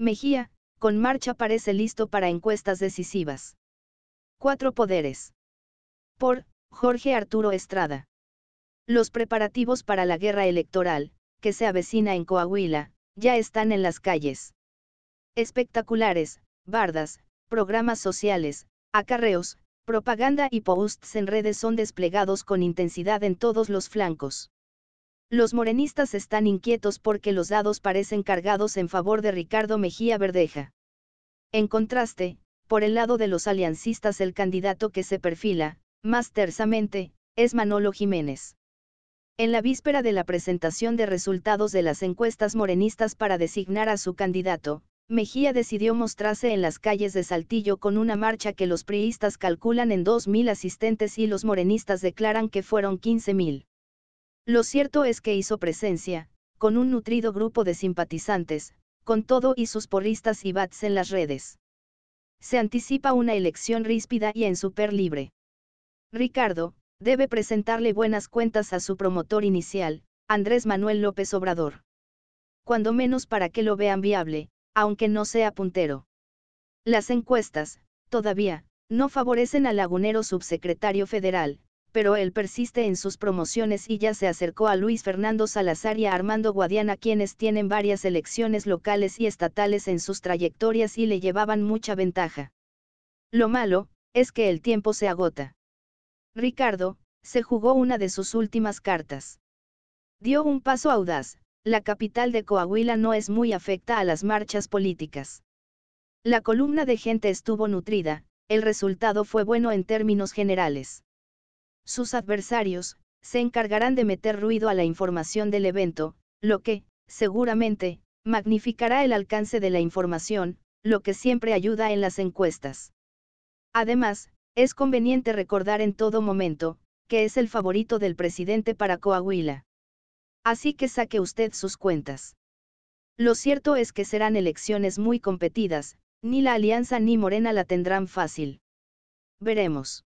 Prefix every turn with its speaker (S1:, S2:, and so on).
S1: Mejía, con marcha parece listo para encuestas decisivas. Cuatro poderes. Por, Jorge Arturo Estrada. Los preparativos para la guerra electoral, que se avecina en Coahuila, ya están en las calles. Espectaculares, bardas, programas sociales, acarreos, propaganda y posts en redes son desplegados con intensidad en todos los flancos. Los morenistas están inquietos porque los dados parecen cargados en favor de Ricardo Mejía Verdeja. En contraste, por el lado de los aliancistas el candidato que se perfila, más tersamente, es Manolo Jiménez. En la víspera de la presentación de resultados de las encuestas morenistas para designar a su candidato, Mejía decidió mostrarse en las calles de Saltillo con una marcha que los priistas calculan en 2.000 asistentes y los morenistas declaran que fueron 15.000. Lo cierto es que hizo presencia, con un nutrido grupo de simpatizantes, con todo y sus porristas y bats en las redes. Se anticipa una elección ríspida y en super libre. Ricardo, debe presentarle buenas cuentas a su promotor inicial, Andrés Manuel López Obrador. Cuando menos para que lo vean viable, aunque no sea puntero. Las encuestas, todavía, no favorecen al lagunero subsecretario federal, pero él persiste en sus promociones y ya se acercó a Luis Fernando Salazar y a Armando Guadiana quienes tienen varias elecciones locales y estatales en sus trayectorias y le llevaban mucha ventaja. Lo malo, es que el tiempo se agota. Ricardo, se jugó una de sus últimas cartas. Dio un paso audaz, la capital de Coahuila no es muy afecta a las marchas políticas. La columna de gente estuvo nutrida, el resultado fue bueno en términos generales. Sus adversarios, se encargarán de meter ruido a la información del evento, lo que, seguramente, magnificará el alcance de la información, lo que siempre ayuda en las encuestas. Además, es conveniente recordar en todo momento, que es el favorito del presidente para Coahuila. Así que saque usted sus cuentas. Lo cierto es que serán elecciones muy competidas, ni la Alianza ni Morena la tendrán fácil. Veremos.